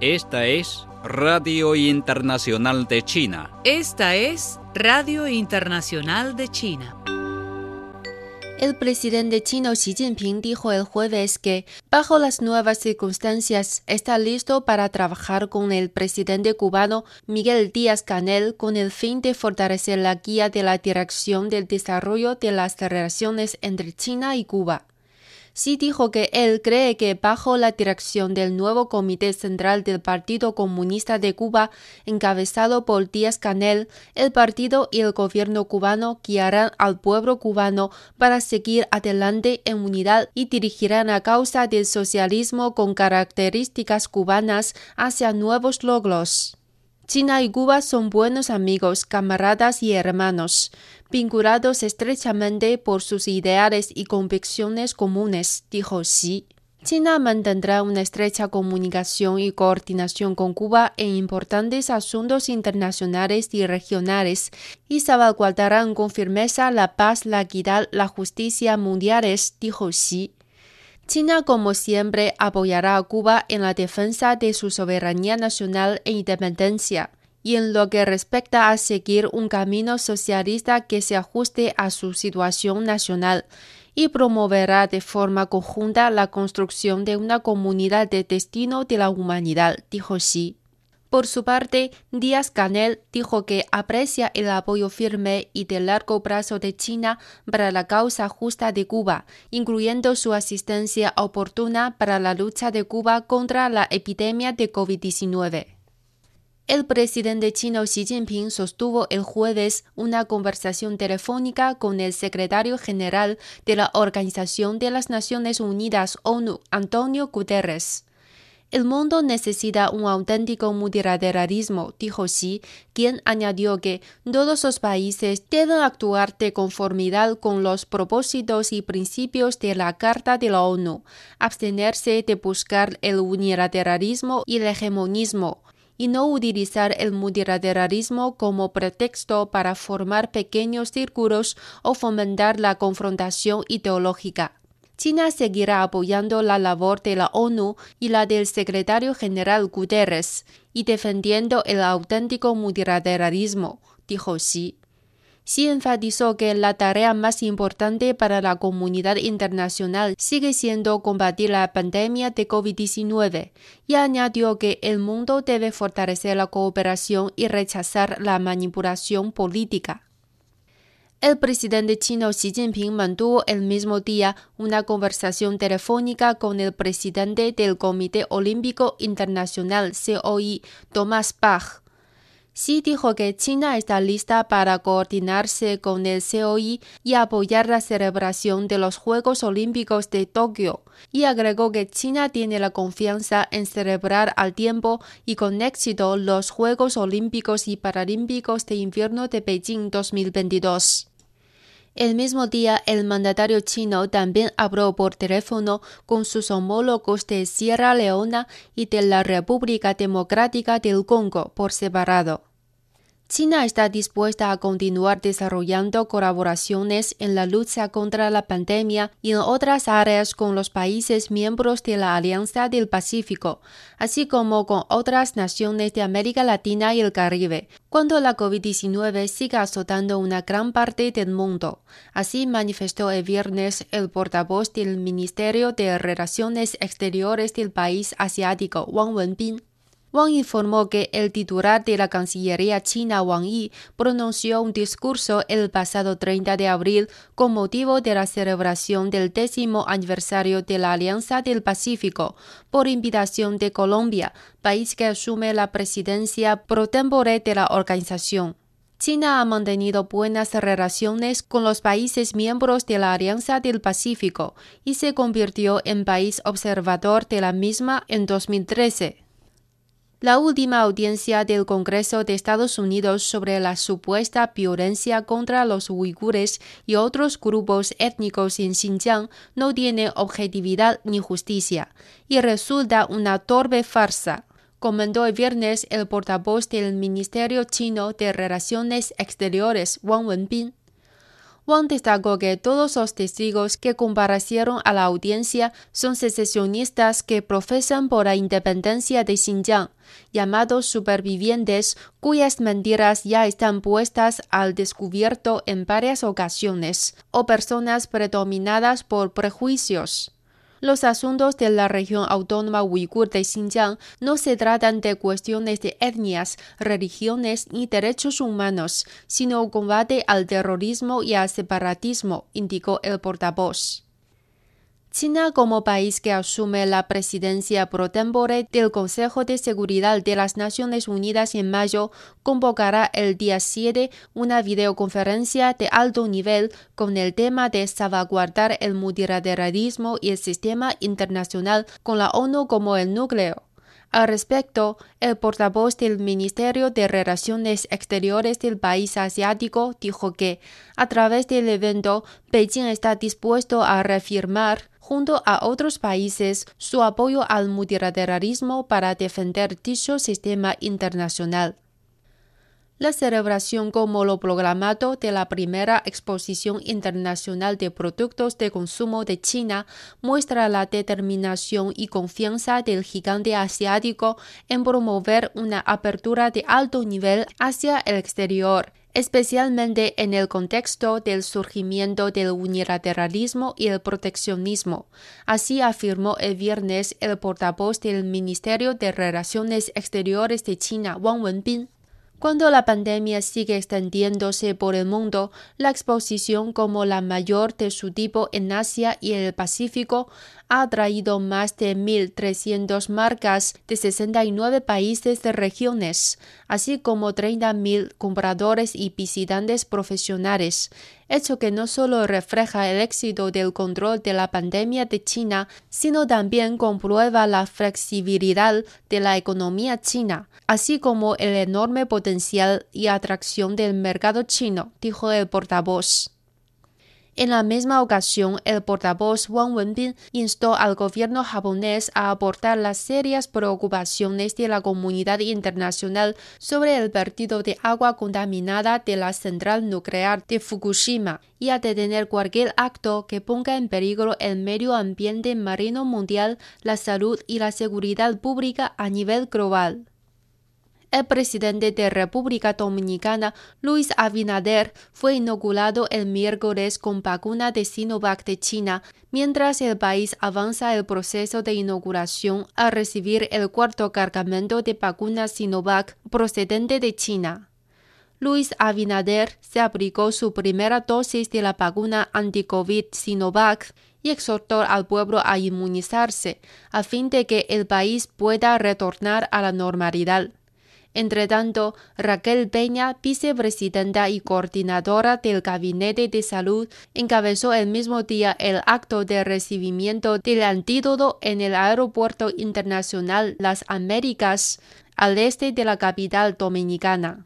Esta es Radio Internacional de China. Esta es Radio Internacional de China. El presidente chino Xi Jinping dijo el jueves que, bajo las nuevas circunstancias, está listo para trabajar con el presidente cubano Miguel Díaz Canel con el fin de fortalecer la guía de la dirección del desarrollo de las relaciones entre China y Cuba. Xi dijo que él cree que bajo la dirección del nuevo Comité Central del Partido Comunista de Cuba, encabezado por Díaz Canel, el partido y el gobierno cubano guiarán al pueblo cubano para seguir adelante en unidad y dirigirán a causa del socialismo con características cubanas hacia nuevos logros. China y Cuba son buenos amigos, camaradas y hermanos, vinculados estrechamente por sus ideales y convicciones comunes, dijo Xi. China mantendrá una estrecha comunicación y coordinación con Cuba en importantes asuntos internacionales y regionales y salvaguardarán con firmeza la paz, la equidad, la justicia mundiales, dijo Xi. China, como siempre, apoyará a Cuba en la defensa de su soberanía nacional e independencia, y en lo que respecta a seguir un camino socialista que se ajuste a su situación nacional, y promoverá de forma conjunta la construcción de una comunidad de destino de la humanidad, dijo Xi. Por su parte, Díaz Canel dijo que aprecia el apoyo firme y de largo plazo de China para la causa justa de Cuba, incluyendo su asistencia oportuna para la lucha de Cuba contra la epidemia de COVID-19. El presidente chino Xi Jinping sostuvo el jueves una conversación telefónica con el secretario general de la Organización de las Naciones Unidas ONU, Antonio Guterres. El mundo necesita un auténtico multilateralismo, dijo Xi, quien añadió que todos los países deben actuar de conformidad con los propósitos y principios de la Carta de la ONU, abstenerse de buscar el unilateralismo y el hegemonismo, y no utilizar el multilateralismo como pretexto para formar pequeños círculos o fomentar la confrontación ideológica. China seguirá apoyando la labor de la ONU y la del secretario general Guterres y defendiendo el auténtico multilateralismo, dijo Xi. Xi enfatizó que la tarea más importante para la comunidad internacional sigue siendo combatir la pandemia de COVID-19 y añadió que el mundo debe fortalecer la cooperación y rechazar la manipulación política. El presidente chino Xi Jinping mantuvo el mismo día una conversación telefónica con el presidente del Comité Olímpico Internacional COI, Thomas Bach. Xi dijo que China está lista para coordinarse con el COI y apoyar la celebración de los Juegos Olímpicos de Tokio, y agregó que China tiene la confianza en celebrar al tiempo y con éxito los Juegos Olímpicos y Paralímpicos de Invierno de Beijing 2022. El mismo día, el mandatario chino también habló por teléfono con sus homólogos de Sierra Leona y de la República Democrática del Congo por separado. China está dispuesta a continuar desarrollando colaboraciones en la lucha contra la pandemia y en otras áreas con los países miembros de la Alianza del Pacífico, así como con otras naciones de América Latina y el Caribe, cuando la COVID-19 siga azotando una gran parte del mundo. Así manifestó el viernes el portavoz del Ministerio de Relaciones Exteriores del país asiático, Wang Wenbin. Wang informó que el titular de la Cancillería china Wang Yi pronunció un discurso el pasado 30 de abril con motivo de la celebración del décimo aniversario de la Alianza del Pacífico por invitación de Colombia, país que asume la presidencia pro tempore de la organización. China ha mantenido buenas relaciones con los países miembros de la Alianza del Pacífico y se convirtió en país observador de la misma en 2013. La última audiencia del Congreso de Estados Unidos sobre la supuesta violencia contra los uigures y otros grupos étnicos en Xinjiang no tiene objetividad ni justicia y resulta una torpe farsa, comentó el viernes el portavoz del Ministerio chino de Relaciones Exteriores, Wang Wenbin. Wang destacó que todos los testigos que comparecieron a la audiencia son secesionistas que profesan por la independencia de Xinjiang, llamados supervivientes cuyas mentiras ya están puestas al descubierto en varias ocasiones, o personas predominadas por prejuicios. Los asuntos de la región autónoma uigur de Xinjiang no se tratan de cuestiones de etnias, religiones ni derechos humanos, sino combate al terrorismo y al separatismo, indicó el portavoz. China, como país que asume la presidencia pro tempore del Consejo de Seguridad de las Naciones Unidas en mayo, convocará el día 7 una videoconferencia de alto nivel con el tema de salvaguardar el multilateralismo y el sistema internacional con la ONU como el núcleo. Al respecto, el portavoz del Ministerio de Relaciones Exteriores del país asiático dijo que, a través del evento, Beijing está dispuesto a reafirmar junto a otros países su apoyo al multilateralismo para defender dicho sistema internacional. La celebración como lo programado de la primera exposición internacional de productos de consumo de China muestra la determinación y confianza del gigante asiático en promover una apertura de alto nivel hacia el exterior especialmente en el contexto del surgimiento del unilateralismo y el proteccionismo. Así afirmó el viernes el portavoz del Ministerio de Relaciones Exteriores de China, Wang Wenbin. Cuando la pandemia sigue extendiéndose por el mundo, la exposición como la mayor de su tipo en Asia y el Pacífico ha traído más de 1.300 marcas de 69 países de regiones, así como 30.000 compradores y visitantes profesionales, hecho que no solo refleja el éxito del control de la pandemia de China, sino también comprueba la flexibilidad de la economía china, así como el enorme potencial y atracción del mercado chino, dijo el portavoz. En la misma ocasión, el portavoz Wang Wenbin instó al gobierno japonés a aportar las serias preocupaciones de la comunidad internacional sobre el vertido de agua contaminada de la central nuclear de Fukushima y a detener cualquier acto que ponga en peligro el medio ambiente marino mundial, la salud y la seguridad pública a nivel global. El presidente de República Dominicana, Luis Abinader, fue inaugurado el miércoles con vacuna de Sinovac de China, mientras el país avanza el proceso de inauguración a recibir el cuarto cargamento de vacuna Sinovac procedente de China. Luis Abinader se aplicó su primera dosis de la vacuna anti-COVID Sinovac y exhortó al pueblo a inmunizarse, a fin de que el país pueda retornar a la normalidad. Entretanto, Raquel Peña, vicepresidenta y coordinadora del Gabinete de Salud, encabezó el mismo día el acto de recibimiento del antídoto en el Aeropuerto Internacional Las Américas, al este de la capital dominicana.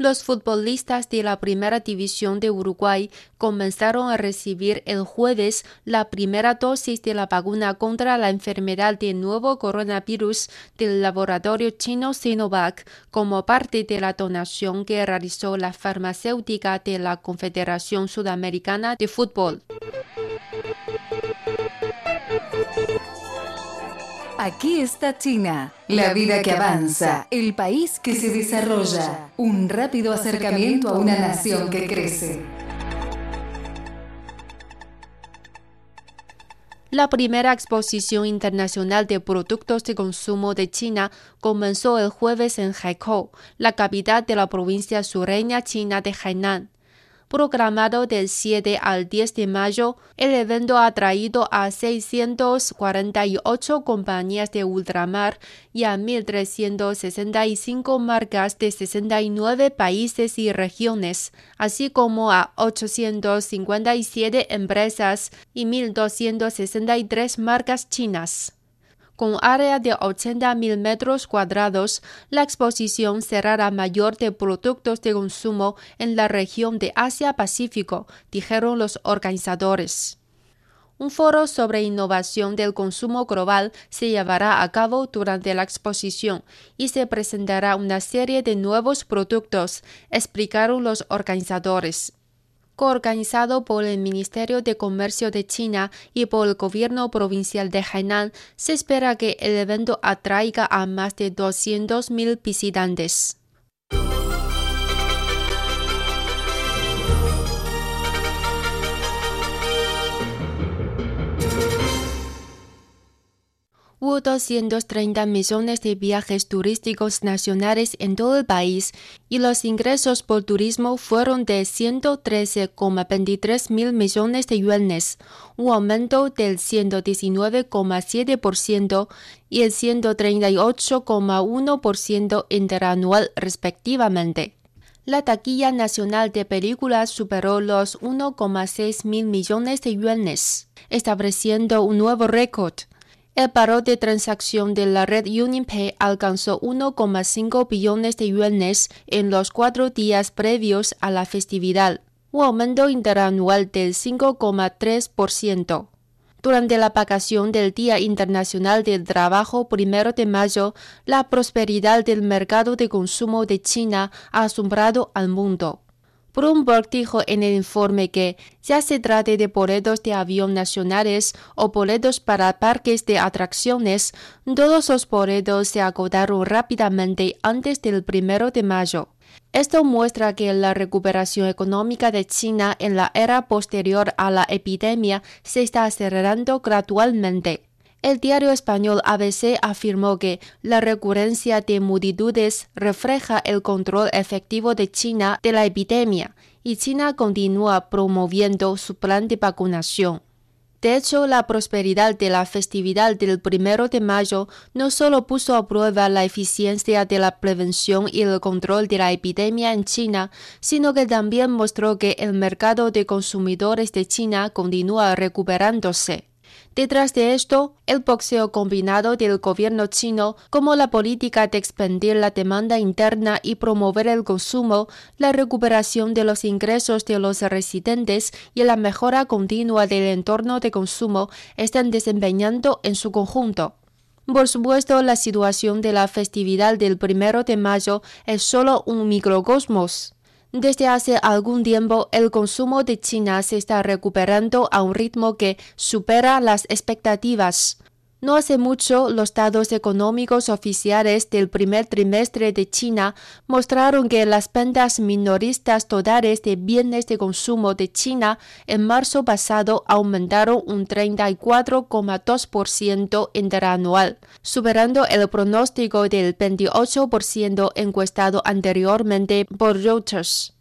Los futbolistas de la Primera División de Uruguay comenzaron a recibir el jueves la primera dosis de la vacuna contra la enfermedad del nuevo coronavirus del laboratorio chino Sinovac como parte de la donación que realizó la farmacéutica de la Confederación Sudamericana de Fútbol. Aquí está China, la vida que avanza, el país que se desarrolla, un rápido acercamiento a una nación que crece. La primera exposición internacional de productos de consumo de China comenzó el jueves en Haikou, la capital de la provincia sureña china de Hainan programado del 7 al 10 de mayo, el evento ha traído a 648 compañías de ultramar y a 1.365 marcas de 69 países y regiones, así como a 857 empresas y 1.263 marcas chinas. Con área de 80.000 metros cuadrados, la exposición será la mayor de productos de consumo en la región de Asia-Pacífico, dijeron los organizadores. Un foro sobre innovación del consumo global se llevará a cabo durante la exposición y se presentará una serie de nuevos productos, explicaron los organizadores. Coorganizado por el Ministerio de Comercio de China y por el gobierno provincial de Hainan, se espera que el evento atraiga a más de 200.000 visitantes. Hubo 230 millones de viajes turísticos nacionales en todo el país y los ingresos por turismo fueron de 113,23 mil millones de yuanes, un aumento del 119,7% y el 138,1% interanual respectivamente. La taquilla nacional de películas superó los 1,6 mil millones de yuanes, estableciendo un nuevo récord. El paro de transacción de la red UnionPay alcanzó 1,5 billones de yuanes en los cuatro días previos a la festividad, un aumento interanual del 5,3%. Durante la vacación del Día Internacional del Trabajo primero de mayo, la prosperidad del mercado de consumo de China ha asombrado al mundo. Bloomberg dijo en el informe que, ya se trate de boletos de avión nacionales o boletos para parques de atracciones, todos los boletos se agotaron rápidamente antes del primero de mayo. Esto muestra que la recuperación económica de China en la era posterior a la epidemia se está acelerando gradualmente. El diario español ABC afirmó que la recurrencia de multitudes refleja el control efectivo de China de la epidemia y China continúa promoviendo su plan de vacunación. De hecho, la prosperidad de la festividad del primero de mayo no solo puso a prueba la eficiencia de la prevención y el control de la epidemia en China, sino que también mostró que el mercado de consumidores de China continúa recuperándose. Detrás de esto, el boxeo combinado del gobierno chino, como la política de expandir la demanda interna y promover el consumo, la recuperación de los ingresos de los residentes y la mejora continua del entorno de consumo, están desempeñando en su conjunto. Por supuesto, la situación de la festividad del primero de mayo es solo un microcosmos. Desde hace algún tiempo, el consumo de China se está recuperando a un ritmo que supera las expectativas. No hace mucho, los datos económicos oficiales del primer trimestre de China mostraron que las ventas minoristas totales de bienes de consumo de China en marzo pasado aumentaron un 34,2% interanual, superando el pronóstico del 28% encuestado anteriormente por Reuters.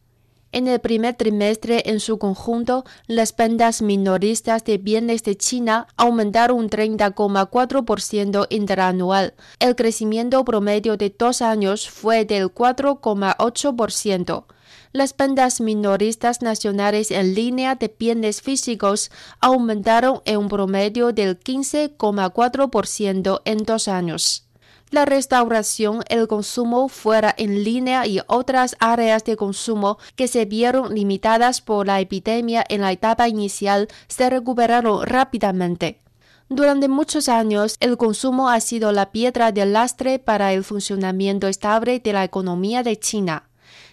En el primer trimestre, en su conjunto, las ventas minoristas de bienes de China aumentaron un 30,4% interanual. El crecimiento promedio de dos años fue del 4,8%. Las ventas minoristas nacionales en línea de bienes físicos aumentaron en un promedio del 15,4% en dos años la restauración, el consumo fuera en línea y otras áreas de consumo que se vieron limitadas por la epidemia en la etapa inicial se recuperaron rápidamente. Durante muchos años, el consumo ha sido la piedra de lastre para el funcionamiento estable de la economía de China.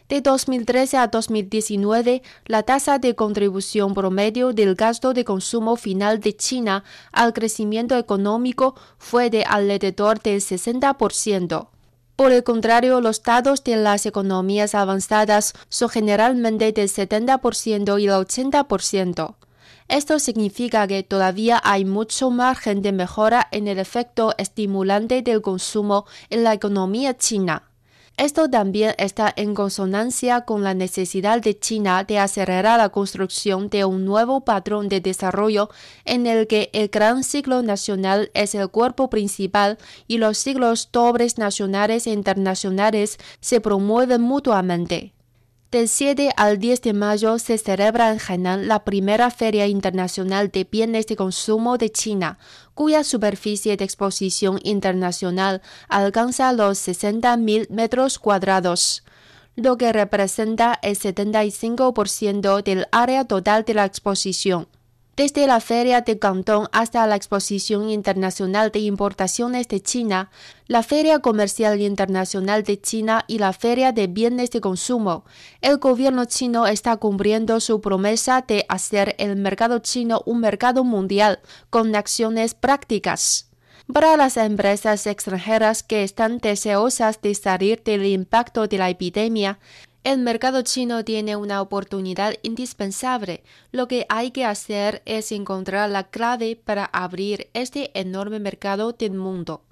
De 2013 a 2019, la tasa de contribución promedio del gasto de consumo final de China al crecimiento económico fue de alrededor del 60%. Por el contrario, los datos de las economías avanzadas son generalmente del 70% y el 80%. Esto significa que todavía hay mucho margen de mejora en el efecto estimulante del consumo en la economía china. Esto también está en consonancia con la necesidad de China de acelerar la construcción de un nuevo patrón de desarrollo en el que el gran ciclo nacional es el cuerpo principal y los ciclos dobles nacionales e internacionales se promueven mutuamente. Del 7 al 10 de mayo se celebra en Hainan la primera Feria Internacional de Bienes de Consumo de China, cuya superficie de exposición internacional alcanza los 60.000 metros cuadrados, lo que representa el 75% del área total de la exposición. Desde la Feria de Cantón hasta la Exposición Internacional de Importaciones de China, la Feria Comercial Internacional de China y la Feria de Bienes de Consumo, el gobierno chino está cumpliendo su promesa de hacer el mercado chino un mercado mundial con acciones prácticas. Para las empresas extranjeras que están deseosas de salir del impacto de la epidemia, el mercado chino tiene una oportunidad indispensable. Lo que hay que hacer es encontrar la clave para abrir este enorme mercado del mundo.